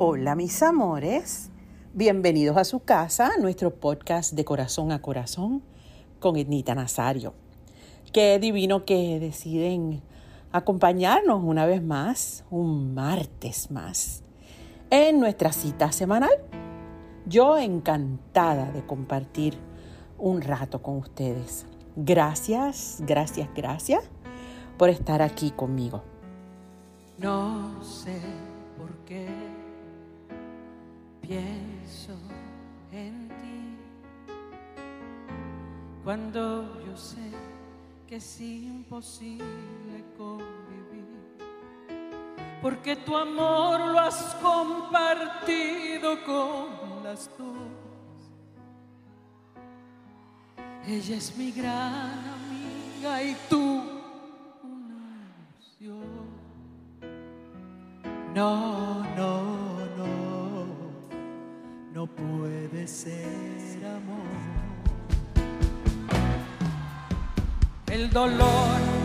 Hola mis amores, bienvenidos a su casa, a nuestro podcast de corazón a corazón con Ednita Nazario. Qué divino que deciden acompañarnos una vez más, un martes más, en nuestra cita semanal. Yo encantada de compartir un rato con ustedes. Gracias, gracias, gracias por estar aquí conmigo. No sé por qué pienso en ti cuando yo sé que es imposible convivir, porque tu amor lo has compartido con Ella es mi gran amiga y tú una ilusión. No, no, no, no puede ser amor. El dolor.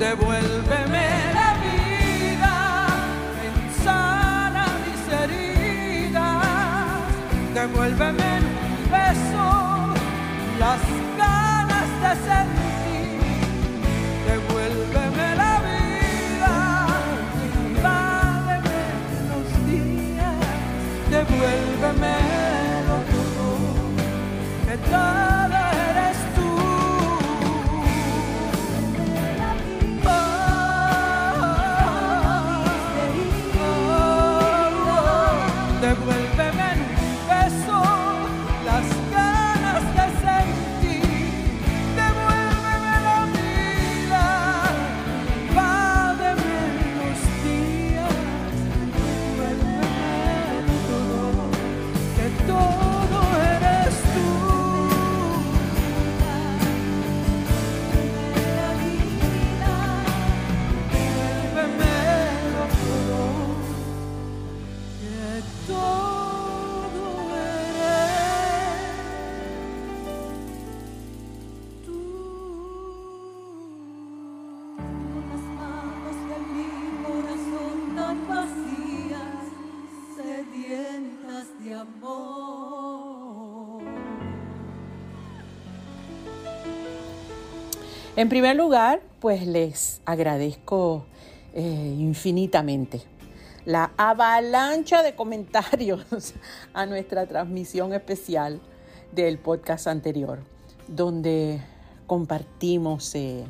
Devuélveme la En primer lugar, pues les agradezco eh, infinitamente la avalancha de comentarios a nuestra transmisión especial del podcast anterior, donde compartimos eh,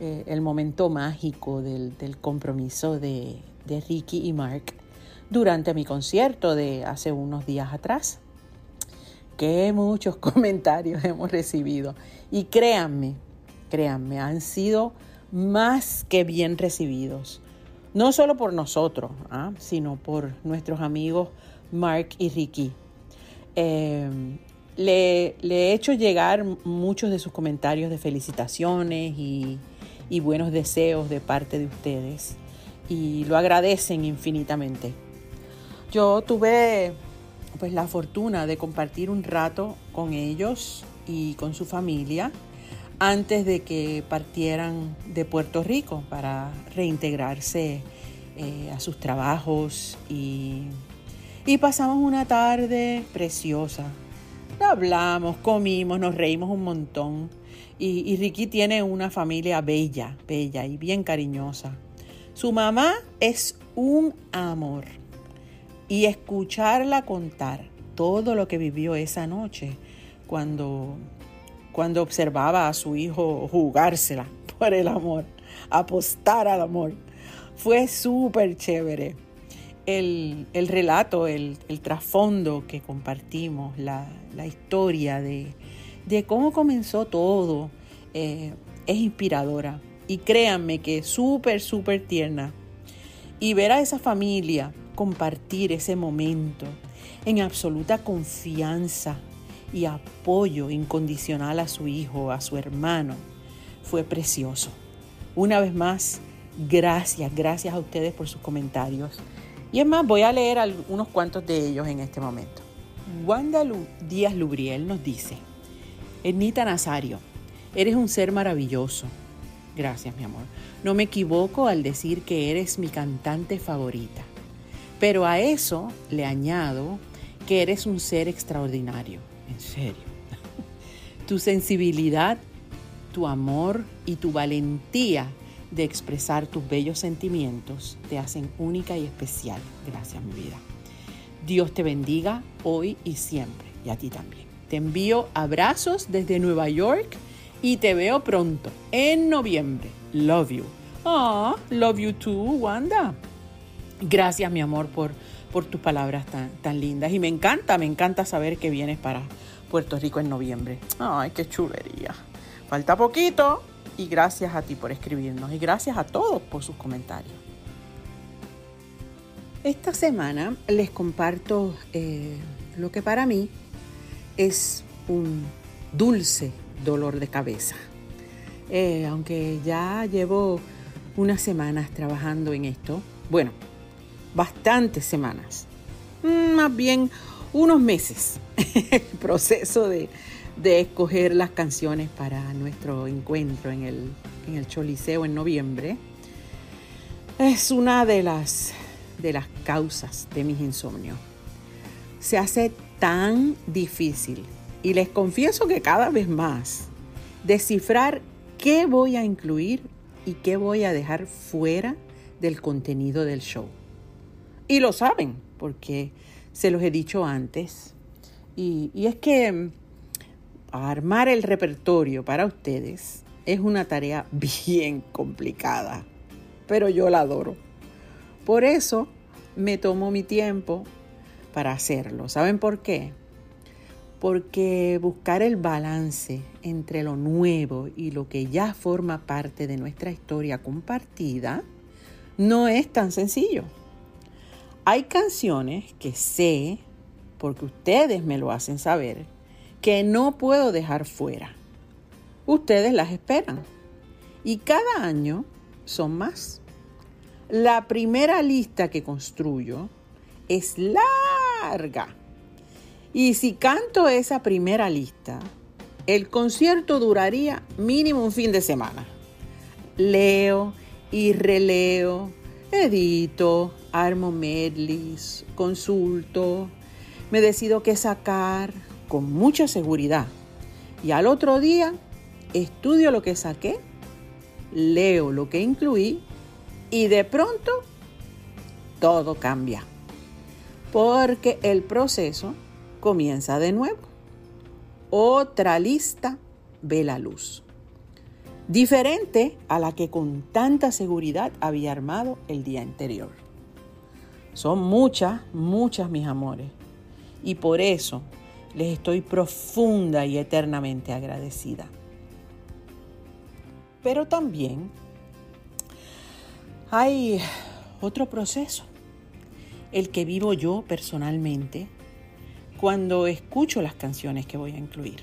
eh, el momento mágico del, compromiso de, de Ricky y Mark durante mi concierto de hace unos días atrás. Qué muchos comentarios hemos recibido. Y créanme, créanme, han sido más que bien recibidos. No solo por nosotros, ¿ah? sino por nuestros amigos Mark y Ricky. Le, le, he hecho llegar muchos de sus comentarios de felicitaciones y, y buenos deseos de parte de ustedes y lo agradecen infinitamente. Yo tuve pues la fortuna de compartir un rato con ellos y con su familia antes de que partieran de Puerto Rico para reintegrarse eh, a sus trabajos y, y pasamos una tarde preciosa. Hablamos, comimos, nos reímos un montón y, y Ricky tiene una familia bella, bella y bien cariñosa. Su mamá es un amor y escucharla contar todo lo que vivió esa noche cuando, cuando observaba a su hijo jugársela por el amor, apostar al amor. Fue súper chévere. El, el, relato, el, el, trasfondo que compartimos, la, la historia de, de, cómo comenzó todo, eh, es inspiradora. Y créanme que es súper, súper tierna. Y ver a esa familia compartir ese momento en absoluta confianza y apoyo incondicional a su hijo, a su hermano, fue precioso. Una vez más, gracias, gracias a ustedes por sus comentarios. Y es más, voy a leer unos cuantos de ellos en este momento. Wanda Díaz Lubriel nos dice, Ernita Nazario, eres un ser maravilloso. Gracias, mi amor. No me equivoco al decir que eres mi cantante favorita. Pero a eso le añado que eres un ser extraordinario, en serio. tu sensibilidad, tu amor y tu valentía de expresar tus bellos sentimientos te hacen única y especial. Gracias, mi vida. Dios te bendiga hoy y siempre, y a ti también. Te envío abrazos desde Nueva York y te veo pronto, en noviembre. Love you. Ah, love you too, Wanda. Gracias, mi amor, por, por tus palabras tan, tan lindas. Y me encanta, me encanta saber que vienes para Puerto Rico en noviembre. Ay, qué chulería. Falta poquito. Y gracias a ti por escribirnos. Y gracias a todos por sus comentarios. Esta semana les comparto eh, lo que para mí es un dulce dolor de cabeza. Eh, aunque ya llevo unas semanas trabajando en esto, bueno, bastantes semanas, mm, más bien unos meses, el proceso de, de, escoger las canciones para nuestro encuentro en el, en el Choliseo en noviembre, es una de las, de las causas de mis insomnios. Se hace tan difícil y les confieso que cada vez más descifrar qué voy a incluir y qué voy a dejar fuera del contenido del show. Y lo saben, porque se los he dicho antes. Y, y es que mm, armar el repertorio para ustedes es una tarea bien complicada, pero yo la adoro. Por eso me tomo mi tiempo para hacerlo. ¿Saben por qué? Porque buscar el balance entre lo nuevo y lo que ya forma parte de nuestra historia compartida no es tan sencillo. Hay canciones que sé, porque ustedes me lo hacen saber, que no puedo dejar fuera. Ustedes las esperan. Y cada año son más. La primera lista que construyo es larga. Y si canto esa primera lista, el concierto duraría mínimo un fin de semana. Leo y releo, edito, armo medleys, consulto, me decido qué sacar con mucha seguridad. Y al otro día estudio lo que saqué leo lo que incluí y de pronto todo cambia. Porque el proceso comienza de nuevo. Otra lista ve la luz. Diferente a la que con tanta seguridad había armado el día anterior. Son muchas, muchas mis amores. Y por eso les estoy profunda y eternamente agradecida. Pero también hay otro proceso, el que vivo yo personalmente cuando escucho las canciones que voy a incluir.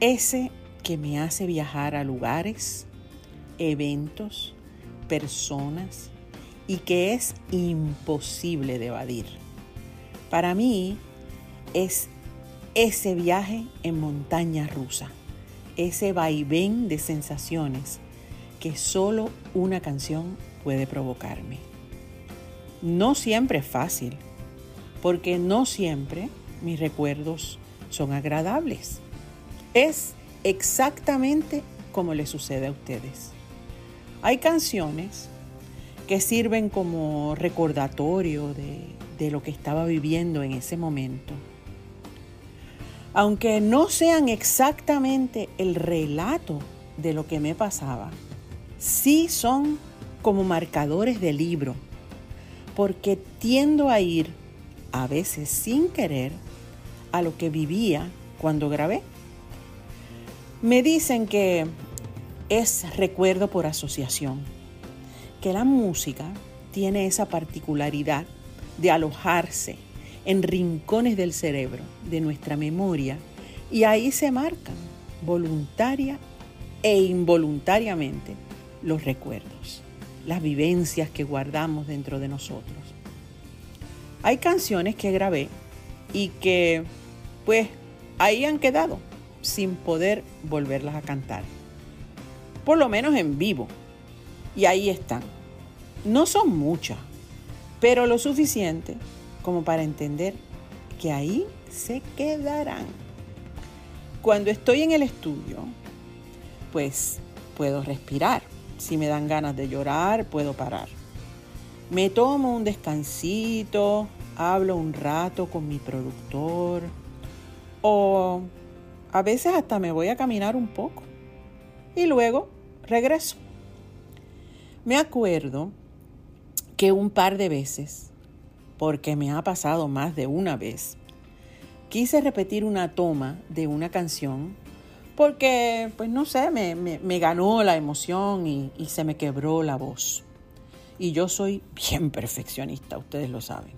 Ese que me hace viajar a lugares, eventos, personas y que es imposible de evadir. Para mí es ese viaje en montaña rusa, ese vaivén de sensaciones que solo una canción puede provocarme. No siempre es fácil, porque no siempre mis recuerdos son agradables. Es exactamente como le sucede a ustedes. Hay canciones que sirven como recordatorio de, de lo que estaba viviendo en ese momento. Aunque no sean exactamente el relato de lo que me pasaba, sí son como marcadores de libro, porque tiendo a ir, a veces sin querer, a lo que vivía cuando grabé. Me dicen que es recuerdo por asociación, que la música tiene esa particularidad de alojarse en rincones del cerebro, de nuestra memoria, y ahí se marcan voluntaria e involuntariamente los recuerdos, las vivencias que guardamos dentro de nosotros. Hay canciones que grabé y que pues ahí han quedado sin poder volverlas a cantar. Por lo menos en vivo. Y ahí están. No son muchas, pero lo suficiente como para entender que ahí se quedarán. Cuando estoy en el estudio, pues puedo respirar. Si me dan ganas de llorar, puedo parar. Me tomo un descansito, hablo un rato con mi productor o a veces hasta me voy a caminar un poco y luego regreso. Me acuerdo que un par de veces, porque me ha pasado más de una vez, quise repetir una toma de una canción porque, pues no sé, me, me, ganó la emoción y, y se me quebró la voz. Y yo soy bien perfeccionista, ustedes lo saben.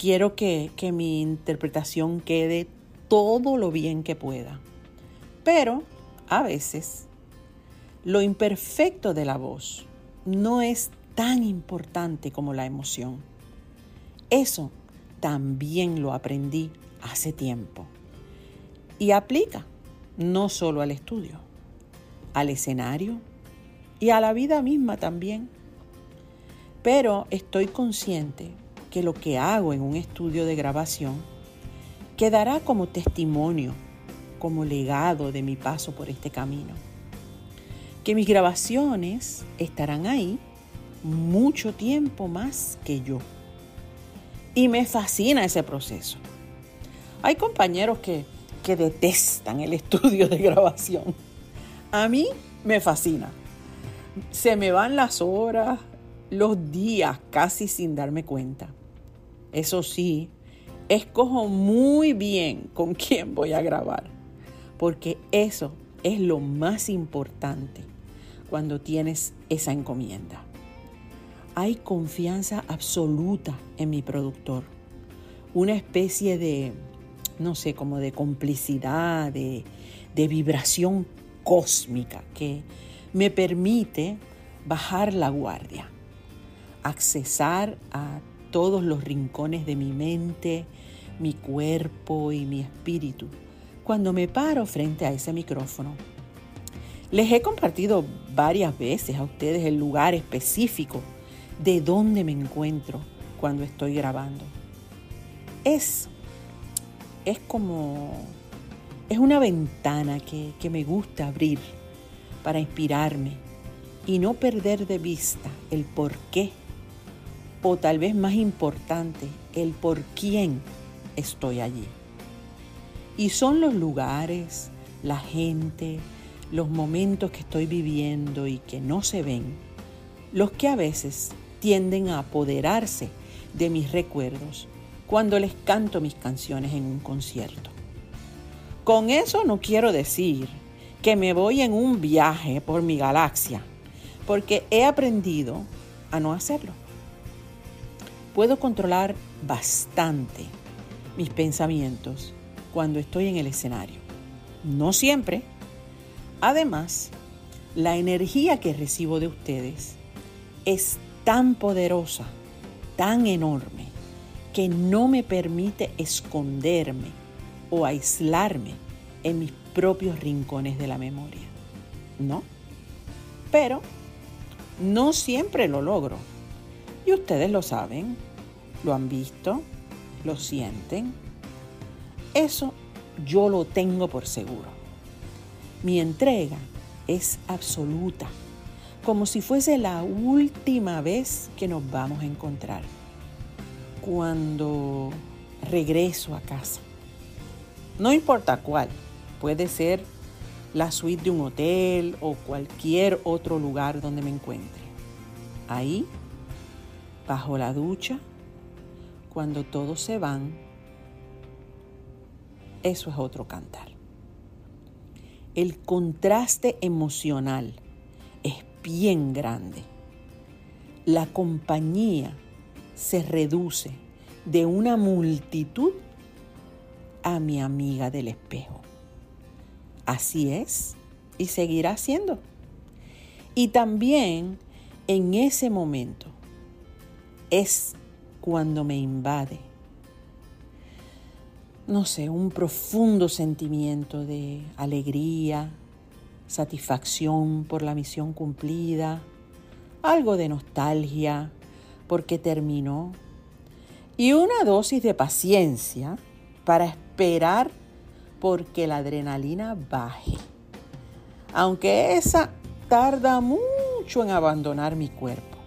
Quiero que, que mi interpretación quede todo lo bien que pueda. Pero a veces lo imperfecto de la voz no es tan importante como la emoción. Eso también lo aprendí hace tiempo. Y aplica no solo al estudio, al escenario y a la vida misma también. Pero estoy consciente que lo que hago en un estudio de grabación quedará como testimonio, como legado de mi paso por este camino. Que mis grabaciones estarán ahí mucho tiempo más que yo. Y me fascina ese proceso. Hay compañeros que, que detestan el estudio de grabación. A mí me fascina. Se me van las horas, los días casi sin darme cuenta. Eso sí, escojo muy bien con quién voy a grabar, porque eso es lo más importante cuando tienes esa encomienda. Hay confianza absoluta en mi productor, una especie de, no sé, como de complicidad, de, de vibración cósmica que me permite bajar la guardia, accesar a todos los rincones de mi mente, mi cuerpo y mi espíritu cuando me paro frente a ese micrófono. Les he compartido varias veces a ustedes el lugar específico de donde me encuentro cuando estoy grabando. Es, es como, es una ventana que, que me gusta abrir para inspirarme y no perder de vista el por qué, o tal vez más importante, el por quién estoy allí. Y son los lugares, la gente, los momentos que estoy viviendo y que no se ven, los que a veces tienden a apoderarse de mis recuerdos cuando les canto mis canciones en un concierto. Con eso no quiero decir que me voy en un viaje por mi galaxia, porque he aprendido a no hacerlo. Puedo controlar bastante mis pensamientos cuando estoy en el escenario. No siempre. Además, la energía que recibo de ustedes es tan poderosa, tan enorme, que no me permite esconderme o aislarme en mis propios rincones de la memoria. ¿No? Pero no siempre lo logro. Y ustedes lo saben, lo han visto, lo sienten. Eso yo lo tengo por seguro. Mi entrega es absoluta, como si fuese la última vez que nos vamos a encontrar. Cuando regreso a casa. No importa cuál, puede ser la suite de un hotel o cualquier otro lugar donde me encuentre. Ahí, bajo la ducha, cuando todos se van, eso es otro cantar. El contraste emocional es bien grande. La compañía se reduce de una multitud a mi amiga del espejo. Así es y seguirá siendo. Y también en ese momento es cuando me invade, no sé, un profundo sentimiento de alegría, satisfacción por la misión cumplida, algo de nostalgia porque terminó y una dosis de paciencia para esperar porque la adrenalina baje. Aunque esa tarda mucho en abandonar mi cuerpo.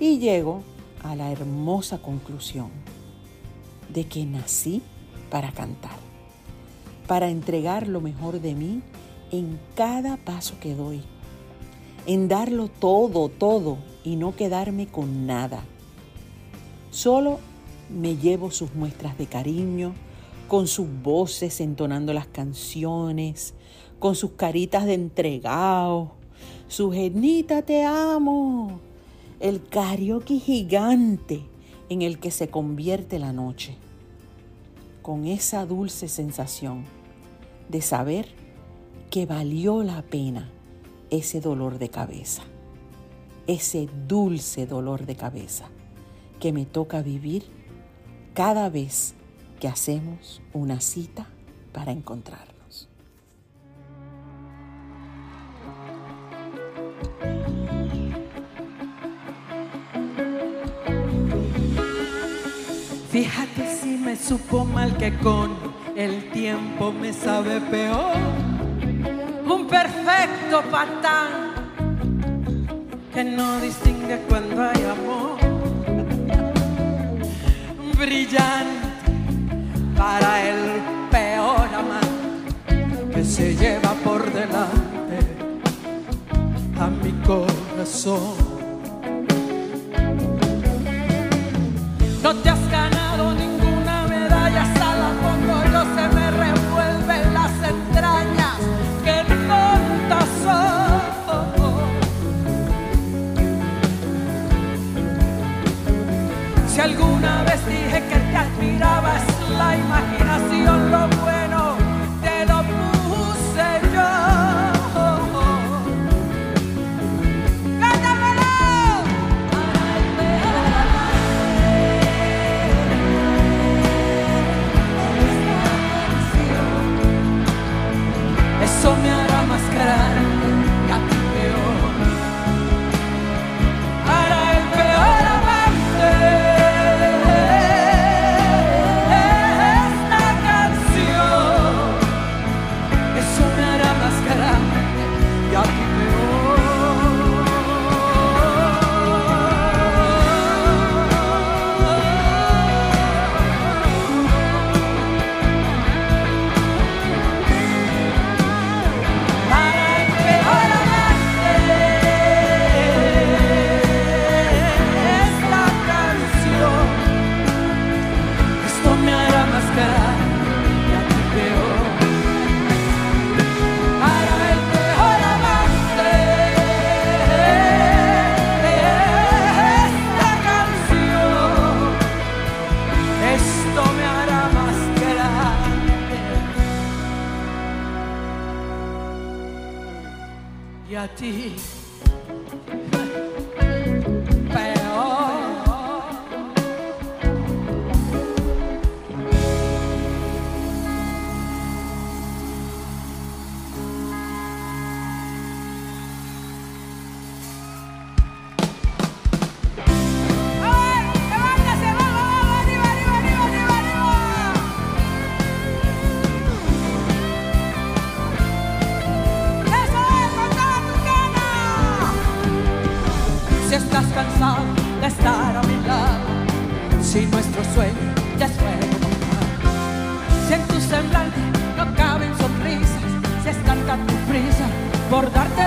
Y llego a la hermosa conclusión de que nací para cantar, para entregar lo mejor de mí en cada paso que doy, en darlo todo, todo y no quedarme con nada. Solo me llevo sus muestras de cariño, con sus voces entonando las canciones, con sus caritas de entregado, su genita te amo, el karaoke gigante en el que se convierte la noche, con esa dulce sensación de saber que valió la pena ese dolor de cabeza, ese dulce dolor de cabeza que me toca vivir cada vez que hacemos una cita para encontrarnos. Fíjate si me supo mal que con el tiempo me sabe peor. Un perfecto patán que no distingue cuando hay amor. Brillante para el peor amante que se lleva por delante a mi corazón. No te has ninguna medalla, hasta la pongo yo, se me revuelven las entrañas. ¡Qué tonta soy! Si alguna vez dije que te admiraba, es la imaginación, abordarte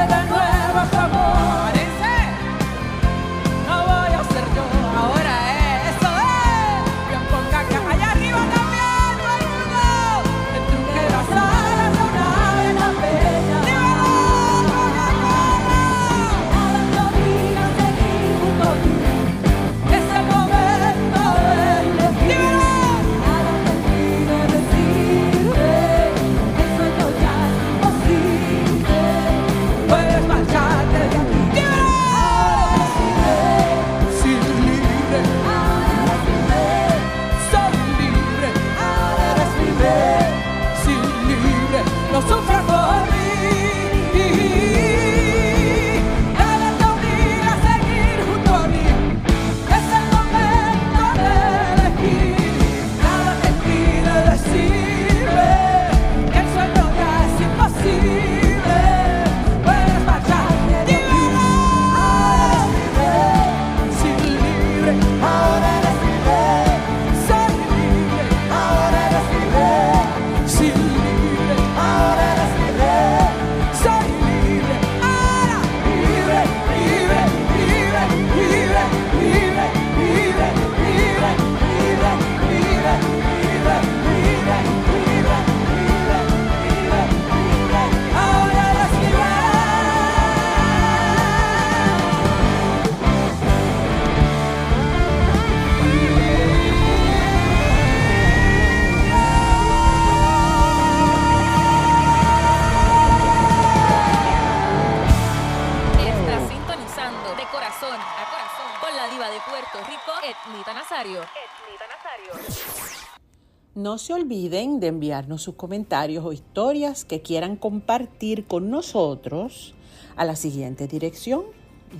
olviden de enviarnos sus comentarios o historias que quieran compartir con nosotros a la siguiente dirección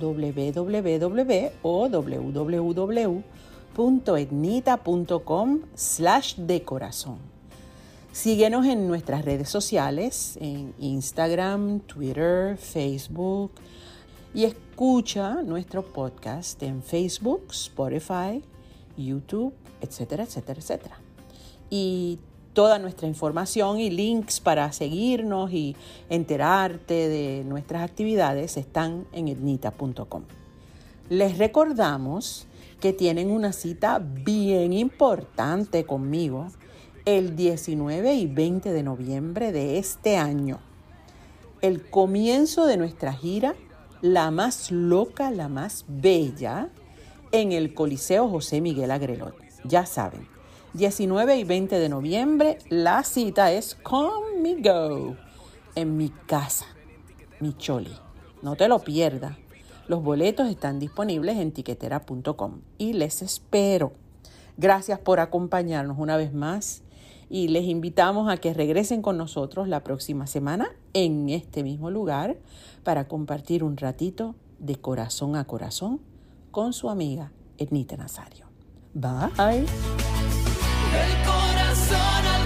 www.etnita.com slash de corazón. Síguenos en nuestras redes sociales, en Instagram, Twitter, Facebook y escucha nuestro podcast en Facebook, Spotify, YouTube, etcétera, etcétera, etcétera. Y toda nuestra información y links para seguirnos y enterarte de nuestras actividades están en etnita.com. Les recordamos que tienen una cita bien importante conmigo el 19 y 20 de noviembre de este año. El comienzo de nuestra gira, la más loca, la más bella, en el Coliseo José Miguel Agrelot. Ya saben, 19 y 20 de noviembre, la cita es conmigo, en mi casa, mi choli. No te lo pierdas. Los boletos están disponibles en tiquetera.com y les espero. Gracias por acompañarnos una vez más y les invitamos a que regresen con nosotros la próxima semana en este mismo lugar para compartir un ratito de corazón a corazón con su amiga Ednita Nazario. Bye el corazón